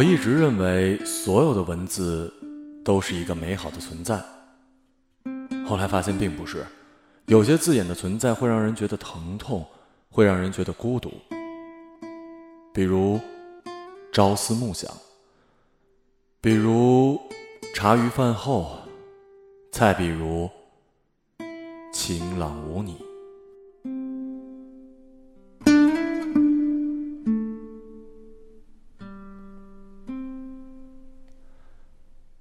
我一直认为所有的文字都是一个美好的存在，后来发现并不是，有些字眼的存在会让人觉得疼痛，会让人觉得孤独。比如“朝思暮想”，比如“茶余饭后”，再比如“晴朗无你”。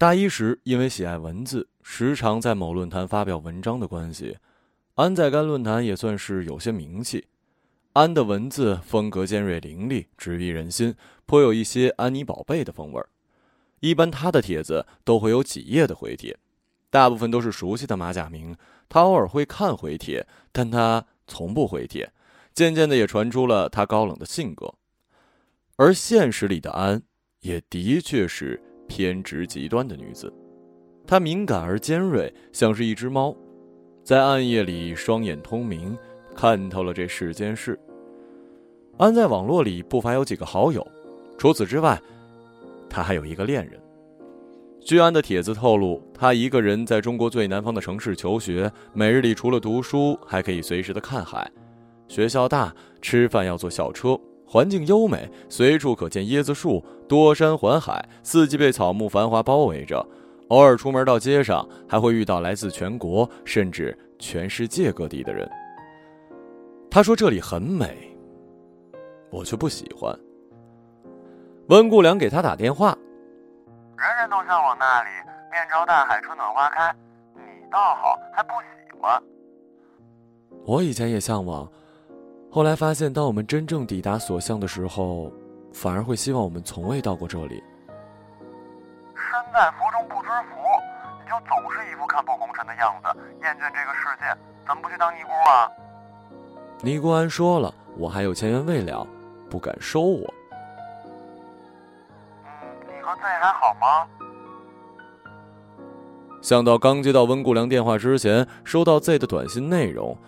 大一时，因为喜爱文字，时常在某论坛发表文章的关系，安在该论坛也算是有些名气。安的文字风格尖锐凌厉，直逼人心，颇有一些安妮宝贝的风味儿。一般他的帖子都会有几页的回帖，大部分都是熟悉的马甲名。他偶尔会看回帖，但他从不回帖。渐渐的，也传出了他高冷的性格。而现实里的安，也的确是。偏执极端的女子，她敏感而尖锐，像是一只猫，在暗夜里双眼通明，看透了这世间事。安在网络里不乏有几个好友，除此之外，他还有一个恋人。据安的帖子透露，他一个人在中国最南方的城市求学，每日里除了读书，还可以随时的看海。学校大，吃饭要坐校车。环境优美，随处可见椰子树，多山环海，四季被草木繁华包围着。偶尔出门到街上，还会遇到来自全国甚至全世界各地的人。他说这里很美，我却不喜欢。温顾良给他打电话，人人都向往那里，面朝大海，春暖花开。你倒好，还不喜欢。我以前也向往。后来发现，当我们真正抵达所向的时候，反而会希望我们从未到过这里。身在福中不知福，你就总是一副看破红尘的样子，厌倦这个世界，怎么不去当尼姑啊？尼姑庵说了，我还有前缘未了，不敢收我。嗯，你和 Z 还好吗？想到刚接到温顾良电话之前收到 Z 的短信内容。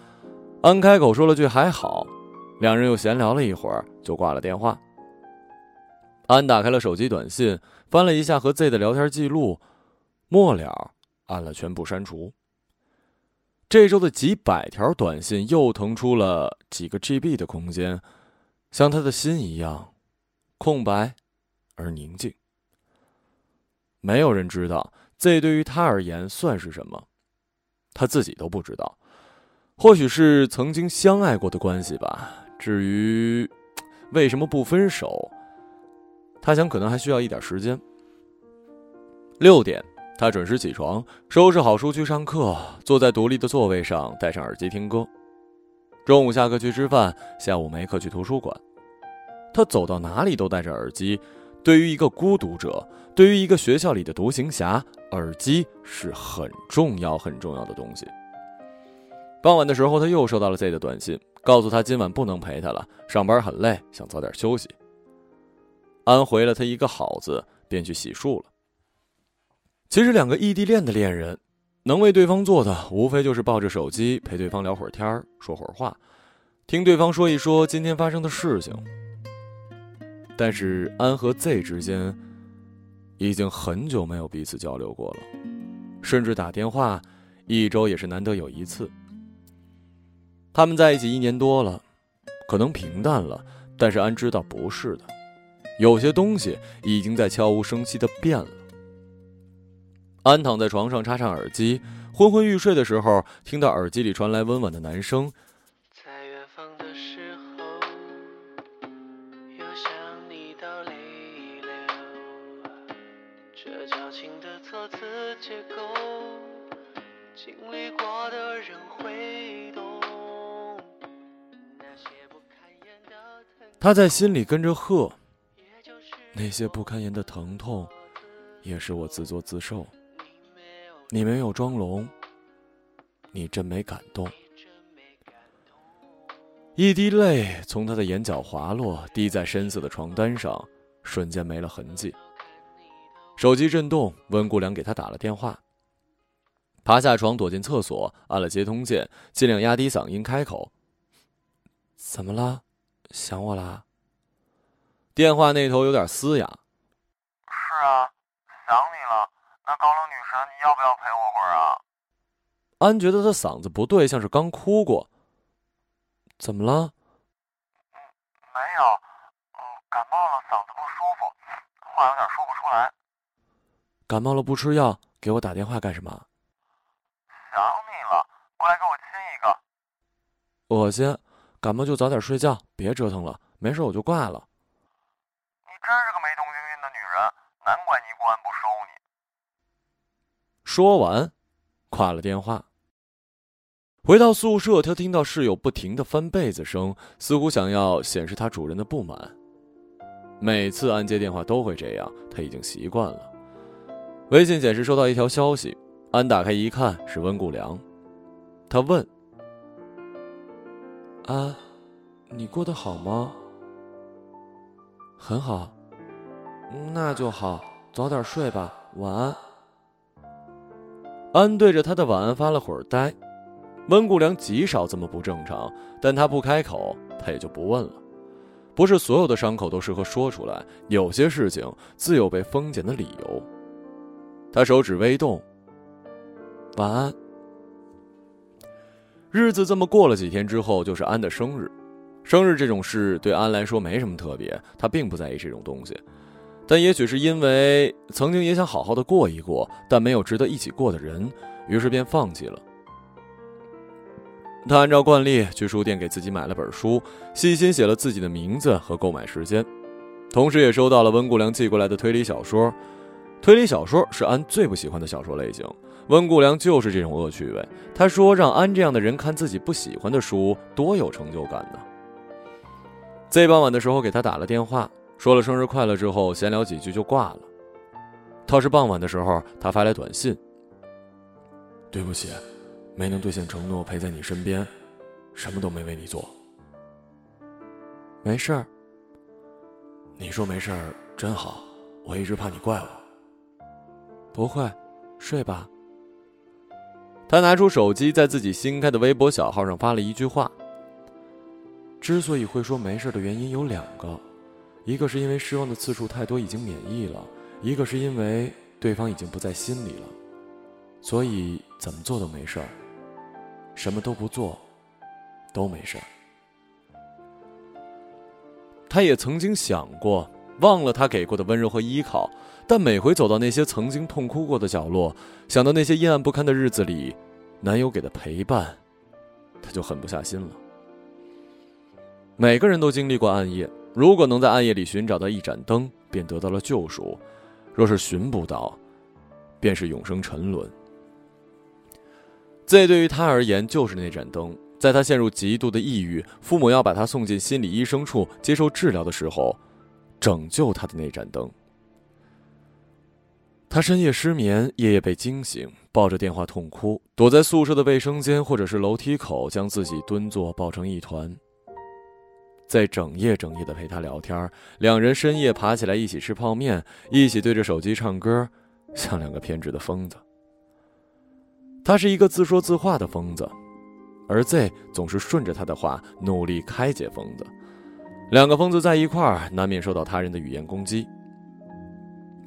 安开口说了句“还好”，两人又闲聊了一会儿，就挂了电话。安打开了手机短信，翻了一下和 Z 的聊天记录，末了按了全部删除。这周的几百条短信又腾出了几个 GB 的空间，像他的心一样，空白而宁静。没有人知道 Z 对于他而言算是什么，他自己都不知道。或许是曾经相爱过的关系吧。至于为什么不分手，他想可能还需要一点时间。六点，他准时起床，收拾好书去上课，坐在独立的座位上，戴上耳机听歌。中午下课去吃饭，下午没课去图书馆。他走到哪里都戴着耳机。对于一个孤独者，对于一个学校里的独行侠，耳机是很重要很重要的东西。傍晚的时候，他又收到了 Z 的短信，告诉他今晚不能陪他了，上班很累，想早点休息。安回了他一个好字，便去洗漱了。其实，两个异地恋的恋人，能为对方做的，无非就是抱着手机陪对方聊会儿天，说会儿话，听对方说一说今天发生的事情。但是，安和 Z 之间，已经很久没有彼此交流过了，甚至打电话，一周也是难得有一次。他们在一起一年多了，可能平淡了，但是安知道不是的，有些东西已经在悄无声息的变了。安躺在床上，插上耳机，昏昏欲睡的时候，听到耳机里传来温婉的男声。在远方的时候，又想你到泪流，这矫情的措辞结构，经历过的人会他在心里跟着喝，那些不堪言的疼痛，也是我自作自受。你没有装聋，你真没感动。一滴泪从他的眼角滑落，滴在深色的床单上，瞬间没了痕迹。手机震动，温姑娘给他打了电话。爬下床，躲进厕所，按了接通键，尽量压低嗓音开口：“怎么了？”想我啦。电话那头有点嘶哑。是啊，想你了那高冷女神，你要不要陪我会儿啊？安觉得他嗓子不对，像是刚哭过。怎么了？没有，嗯，感冒了，嗓子不舒服，话有点说不出来。感冒了不吃药，给我打电话干什么？想你了，过来给我亲一个。恶心，感冒就早点睡觉，别折腾了，没事我就挂了。你真是个没同情心的女人，难怪尼姑庵不收你。说完，挂了电话。回到宿舍，他听到室友不停的翻被子声，似乎想要显示他主人的不满。每次安接电话都会这样，他已经习惯了。微信显示收到一条消息，安打开一看是温顾良，他问：“安，你过得好吗？”“很好。”“那就好，早点睡吧，晚安。”安对着他的晚安发了会儿呆。温顾良极少这么不正常，但他不开口，他也就不问了。不是所有的伤口都适合说出来，有些事情自有被封缄的理由。他手指微动，晚安。日子这么过了几天之后，就是安的生日。生日这种事对安来说没什么特别，他并不在意这种东西。但也许是因为曾经也想好好的过一过，但没有值得一起过的人，于是便放弃了。他按照惯例去书店给自己买了本书，细心写了自己的名字和购买时间，同时也收到了温顾良寄过来的推理小说。推理小说是安最不喜欢的小说类型，温顾良就是这种恶趣味。他说：“让安这样的人看自己不喜欢的书，多有成就感呢。”在傍晚的时候给他打了电话，说了生日快乐之后，闲聊几句就挂了。倒是傍晚的时候，他发来短信：“对不起。”没能兑现承诺，陪在你身边，什么都没为你做。没事儿。你说没事儿真好，我一直怕你怪我。不会，睡吧。他拿出手机，在自己新开的微博小号上发了一句话。之所以会说没事的原因有两个，一个是因为失望的次数太多，已经免疫了；一个是因为对方已经不在心里了，所以怎么做都没事儿。什么都不做，都没事儿。他也曾经想过忘了他给过的温柔和依靠，但每回走到那些曾经痛哭过的角落，想到那些阴暗不堪的日子里，男友给的陪伴，他就狠不下心了。每个人都经历过暗夜，如果能在暗夜里寻找到一盏灯，便得到了救赎；若是寻不到，便是永生沉沦。这对于他而言就是那盏灯，在他陷入极度的抑郁，父母要把他送进心理医生处接受治疗的时候，拯救他的那盏灯。他深夜失眠，夜夜被惊醒，抱着电话痛哭，躲在宿舍的卫生间或者是楼梯口，将自己蹲坐抱成一团。在整夜整夜的陪他聊天，两人深夜爬起来一起吃泡面，一起对着手机唱歌，像两个偏执的疯子。他是一个自说自话的疯子，而 Z 总是顺着他的话努力开解疯子。两个疯子在一块儿，难免受到他人的语言攻击。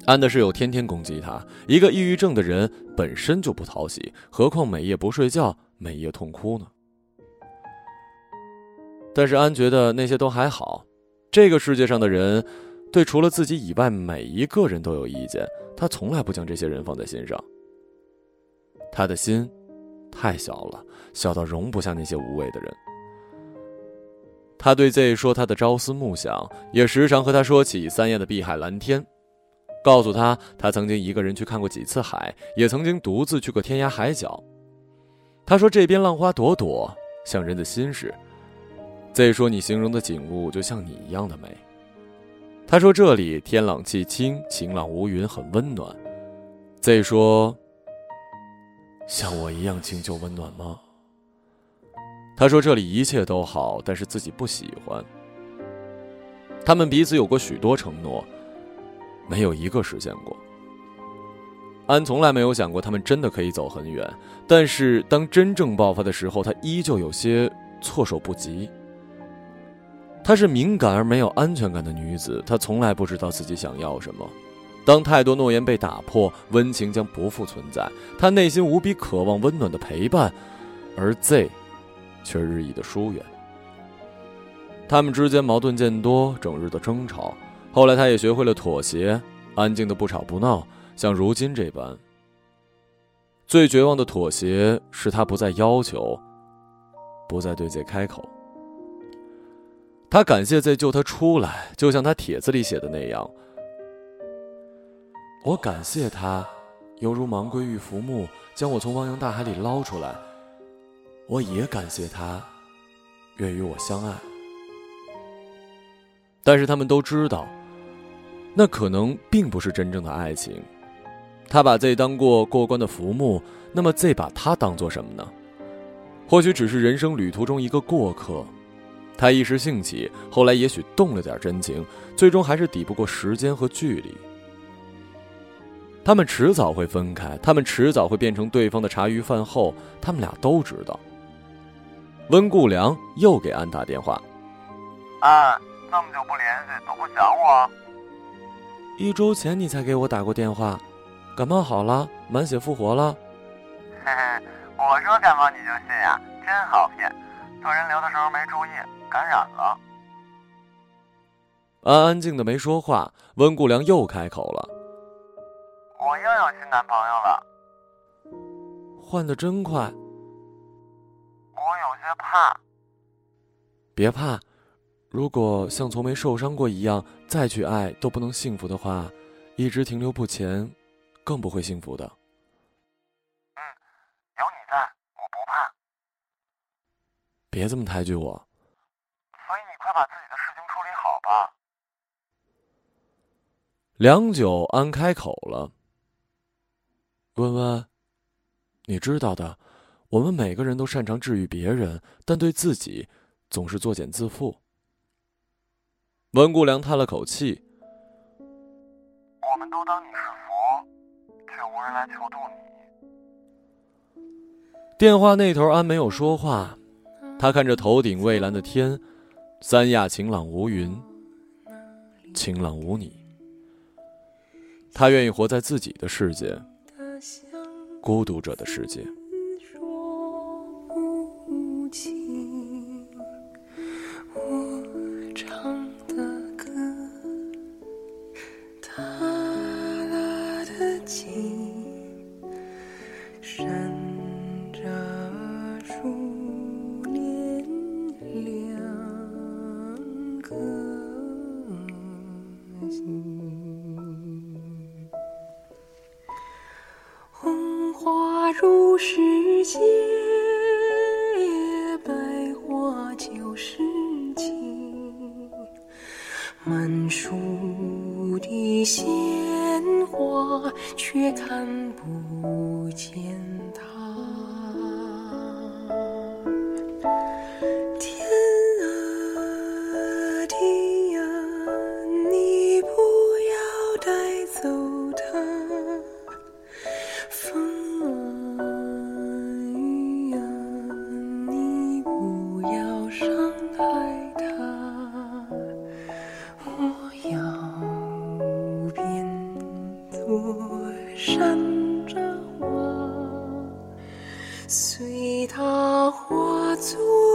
安的室友天天攻击他，一个抑郁症的人本身就不讨喜，何况每夜不睡觉，每夜痛哭呢？但是安觉得那些都还好，这个世界上的人，对除了自己以外每一个人都有意见，他从来不将这些人放在心上。他的心太小了，小到容不下那些无谓的人。他对 Z 说他的朝思暮想，也时常和他说起三亚的碧海蓝天，告诉他他曾经一个人去看过几次海，也曾经独自去过天涯海角。他说这边浪花朵朵，像人的心事。Z 说你形容的景物就像你一样的美。他说这里天朗气清，晴朗无云，很温暖。Z 说。像我一样清旧温暖吗？他说：“这里一切都好，但是自己不喜欢。”他们彼此有过许多承诺，没有一个实现过。安从来没有想过他们真的可以走很远，但是当真正爆发的时候，他依旧有些措手不及。她是敏感而没有安全感的女子，她从来不知道自己想要什么。当太多诺言被打破，温情将不复存在。她内心无比渴望温暖的陪伴，而 Z，却日益的疏远。他们之间矛盾渐多，整日的争吵。后来，他也学会了妥协，安静的不吵不闹，像如今这般。最绝望的妥协是他不再要求，不再对 Z 开口。他感谢 Z 救他出来，就像他帖子里写的那样。我感谢他，犹如芒龟遇浮木，将我从汪洋大海里捞出来。我也感谢他，愿与我相爱。但是他们都知道，那可能并不是真正的爱情。他把 Z 当过过关的浮木，那么 Z 把他当做什么呢？或许只是人生旅途中一个过客。他一时兴起，后来也许动了点真情，最终还是抵不过时间和距离。他们迟早会分开，他们迟早会变成对方的茶余饭后。他们俩都知道。温顾良又给安打电话：“安，这么久不联系，都不想我？一周前你才给我打过电话，感冒好了，满血复活了。嘿嘿，我说感冒你就信呀，真好骗。做人流的时候没注意，感染了。”安安静的没说话。温顾良又开口了。我又有新男朋友了，换的真快。我有些怕。别怕，如果像从没受伤过一样再去爱都不能幸福的话，一直停留不前，更不会幸福的。嗯，有你在，我不怕。别这么抬举我。所以你快把自己的事情处理好吧。良久，安开口了。温温，你知道的，我们每个人都擅长治愈别人，但对自己总是作茧自缚。温故良叹了口气：“我们都当你是佛，却无人来求渡你。”电话那头，安没有说话，他看着头顶蔚蓝的天，三亚晴朗无云，晴朗无你。他愿意活在自己的世界。孤独者的世界。世界，百花就是情，满树的鲜花，却看不随它化作